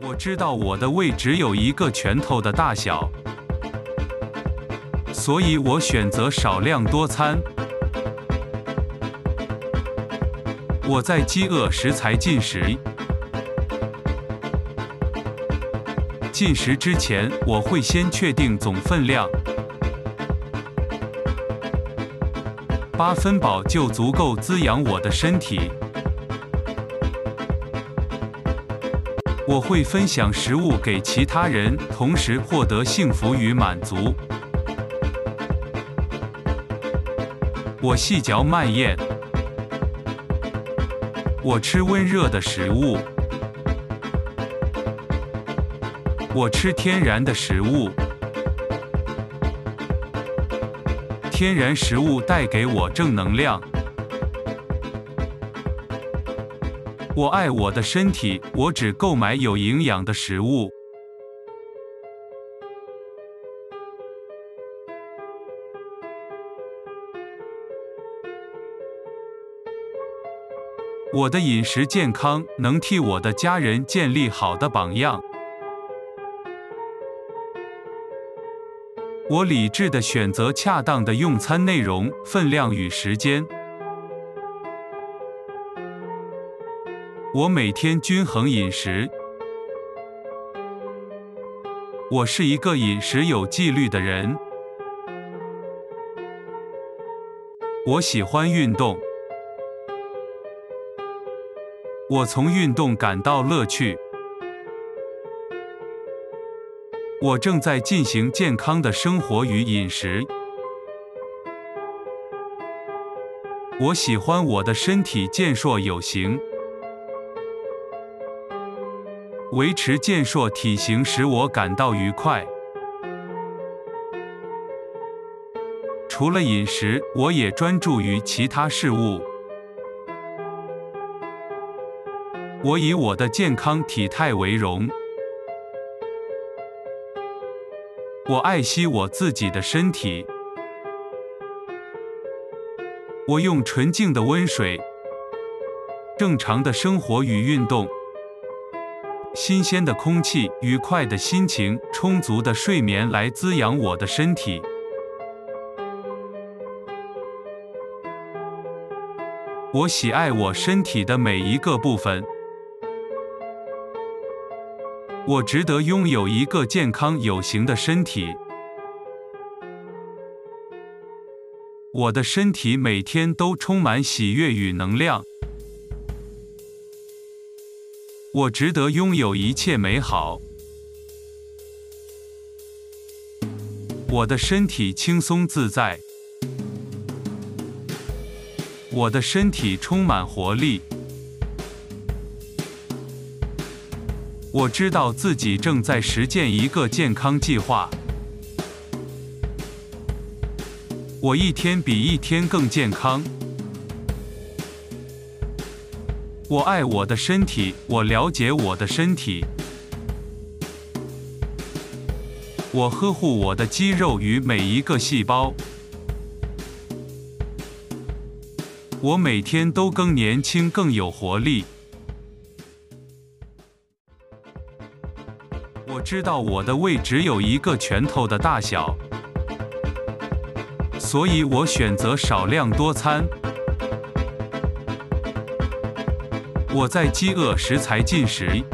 我知道我的胃只有一个拳头的大小，所以我选择少量多餐。我在饥饿时才进食，进食之前我会先确定总分量，八分饱就足够滋养我的身体。我会分享食物给其他人，同时获得幸福与满足。我细嚼慢咽，我吃温热的食物，我吃天然的食物。天然食物带给我正能量。我爱我的身体，我只购买有营养的食物。我的饮食健康能替我的家人建立好的榜样。我理智的选择恰当的用餐内容、分量与时间。我每天均衡饮食。我是一个饮食有纪律的人。我喜欢运动。我从运动感到乐趣。我正在进行健康的生活与饮食。我喜欢我的身体健硕有型。维持健硕体型使我感到愉快。除了饮食，我也专注于其他事物。我以我的健康体态为荣。我爱惜我自己的身体。我用纯净的温水、正常的生活与运动。新鲜的空气、愉快的心情、充足的睡眠来滋养我的身体。我喜爱我身体的每一个部分。我值得拥有一个健康有型的身体。我的身体每天都充满喜悦与能量。我值得拥有一切美好。我的身体轻松自在。我的身体充满活力。我知道自己正在实践一个健康计划。我一天比一天更健康。我爱我的身体，我了解我的身体。我呵护我的肌肉与每一个细胞。我每天都更年轻，更有活力。知道我的胃只有一个拳头的大小，所以我选择少量多餐。我在饥饿时才进食。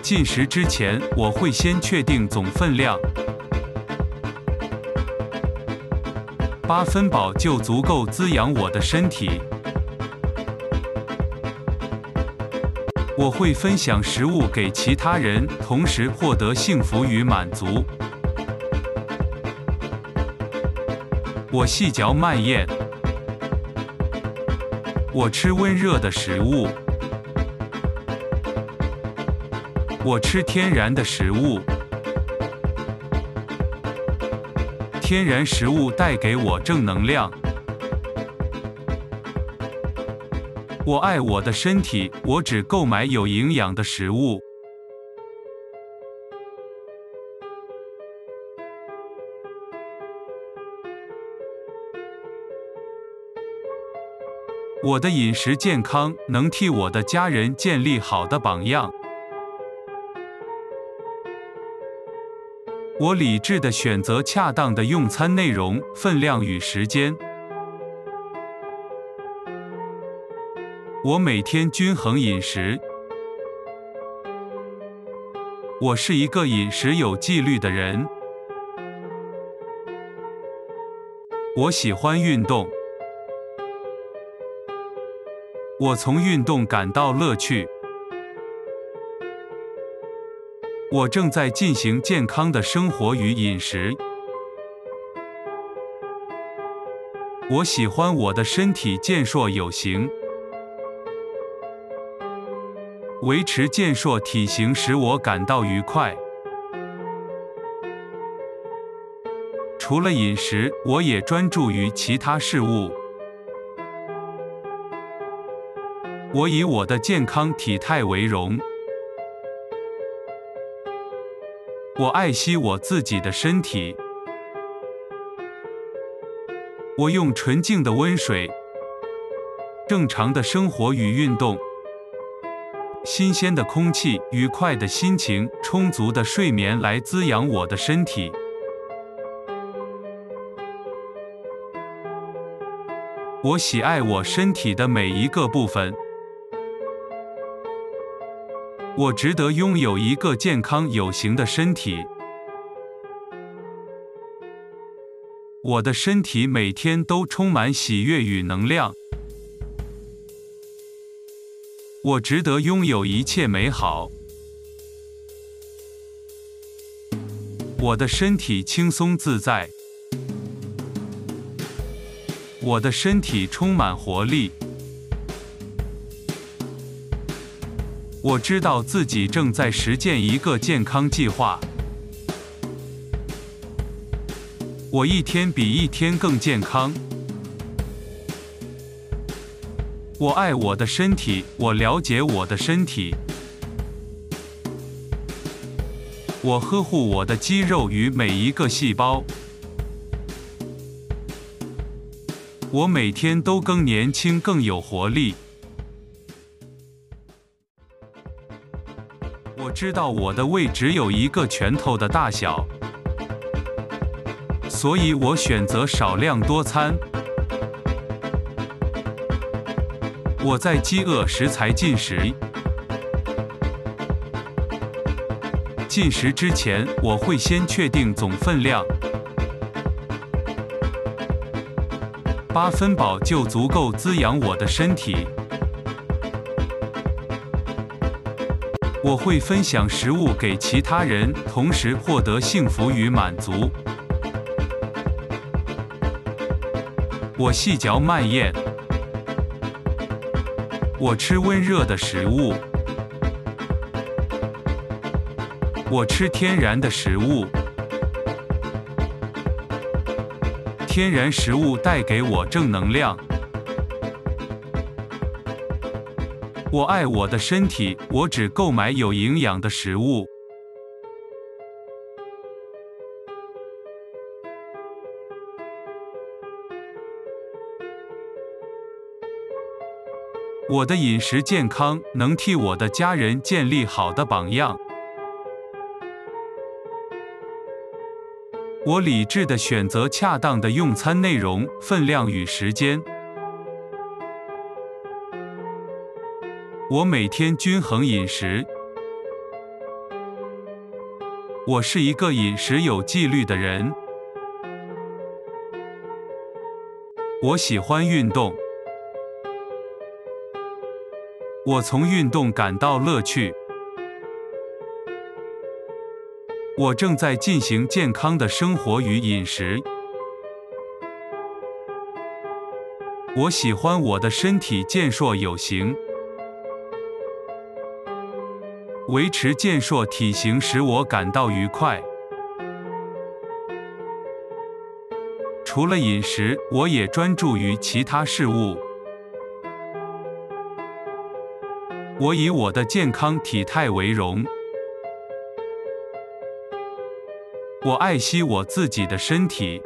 进食之前，我会先确定总分量，八分饱就足够滋养我的身体。我会分享食物给其他人，同时获得幸福与满足。我细嚼慢咽。我吃温热的食物。我吃天然的食物。天然食物带给我正能量。我爱我的身体我只购买有营养的食物。我的饮食健康能替我的家人建立好的榜样。我理智的选择恰当的用餐内容分量与时间。我每天均衡饮食。我是一个饮食有纪律的人。我喜欢运动。我从运动感到乐趣。我正在进行健康的生活与饮食。我喜欢我的身体健硕有型。维持健硕体型使我感到愉快。除了饮食，我也专注于其他事物。我以我的健康体态为荣。我爱惜我自己的身体。我用纯净的温水、正常的生活与运动、新鲜的空气、愉快的心情、充足的睡眠来滋养我的身体。我喜爱我身体的每一个部分。我值得拥有一个健康有型的身体。我的身体每天都充满喜悦与能量。我值得拥有一切美好。我的身体轻松自在。我的身体充满活力。我知道自己正在实践一个健康计划。我一天比一天更健康。我爱我的身体，我了解我的身体。我呵护我的肌肉与每一个细胞。我每天都更年轻，更有活力。我知道我的胃只有一个拳头的大小，所以我选择少量多餐。我在饥饿时才进食，进食之前我会先确定总分量，八分饱就足够滋养我的身体。我会分享食物给其他人，同时获得幸福与满足。我细嚼慢咽。我吃温热的食物。我吃天然的食物。天然食物带给我正能量。我爱我的身体，我只购买有营养的食物。我的饮食健康能替我的家人建立好的榜样。我理智的选择恰当的用餐内容、分量与时间。我每天均衡饮食。我是一个饮食有纪律的人。我喜欢运动。我从运动感到乐趣。我正在进行健康的生活与饮食。我喜欢我的身体健硕有型。维持健硕体型使我感到愉快。除了饮食，我也专注于其他事物。我以我的健康体态为荣。我爱惜我自己的身体。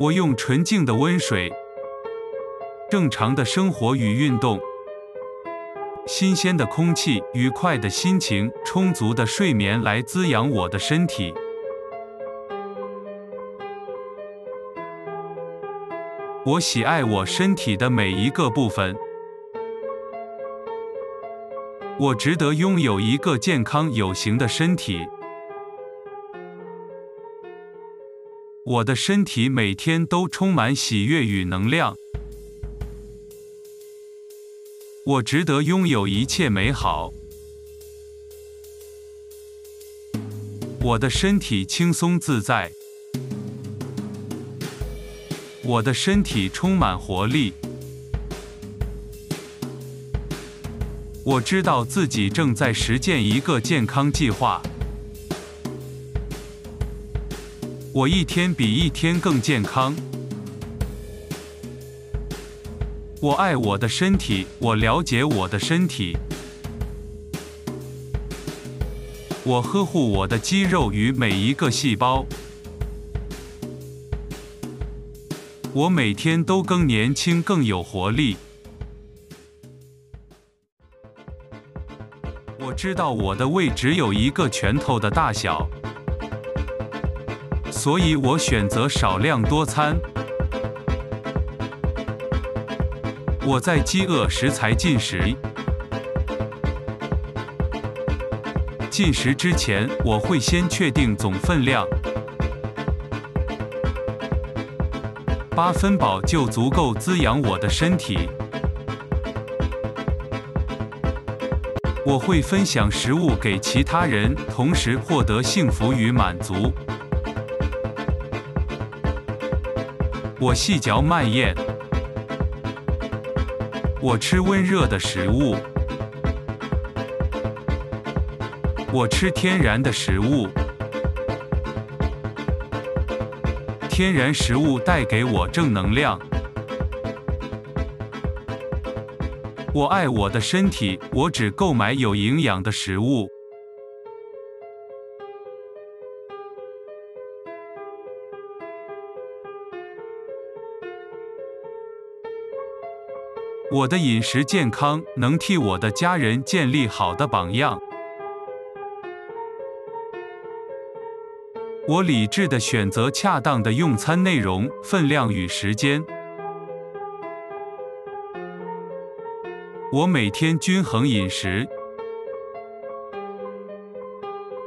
我用纯净的温水。正常的生活与运动，新鲜的空气，愉快的心情，充足的睡眠来滋养我的身体。我喜爱我身体的每一个部分。我值得拥有一个健康有型的身体。我的身体每天都充满喜悦与能量。我值得拥有一切美好。我的身体轻松自在。我的身体充满活力。我知道自己正在实践一个健康计划。我一天比一天更健康。我爱我的身体，我了解我的身体。我呵护我的肌肉与每一个细胞。我每天都更年轻，更有活力。知道我的胃只有一个拳头的大小，所以我选择少量多餐。我在饥饿时才进食。进食之前，我会先确定总分量，八分饱就足够滋养我的身体。我会分享食物给其他人，同时获得幸福与满足。我细嚼慢咽。我吃温热的食物。我吃天然的食物。天然食物带给我正能量。我爱我的身体，我只购买有营养的食物。我的饮食健康，能替我的家人建立好的榜样。我理智的选择恰当的用餐内容、分量与时间。我每天均衡饮食。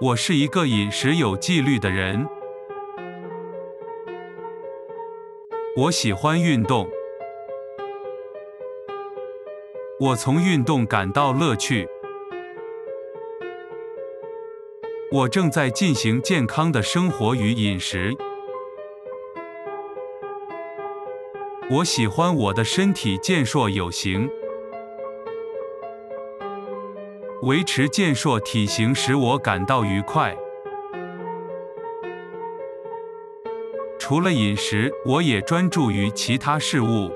我是一个饮食有纪律的人。我喜欢运动。我从运动感到乐趣。我正在进行健康的生活与饮食。我喜欢我的身体健硕有型。维持健硕体型使我感到愉快。除了饮食，我也专注于其他事物。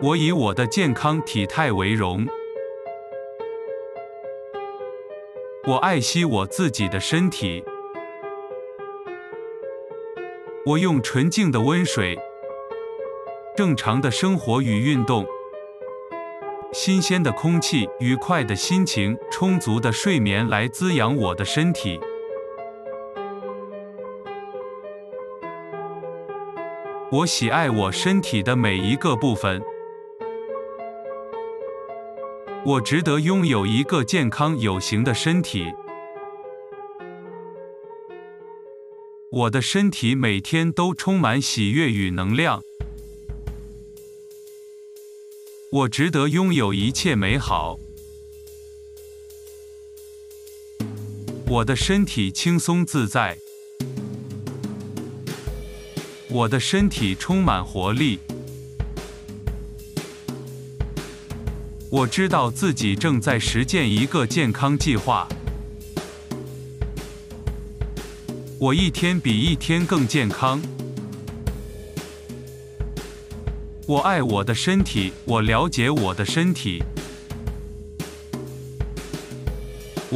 我以我的健康体态为荣。我爱惜我自己的身体。我用纯净的温水、正常的生活与运动、新鲜的空气、愉快的心情、充足的睡眠来滋养我的身体。我喜爱我身体的每一个部分。我值得拥有一个健康有型的身体。我的身体每天都充满喜悦与能量。我值得拥有一切美好。我的身体轻松自在。我的身体充满活力。我知道自己正在实践一个健康计划。我一天比一天更健康。我爱我的身体，我了解我的身体。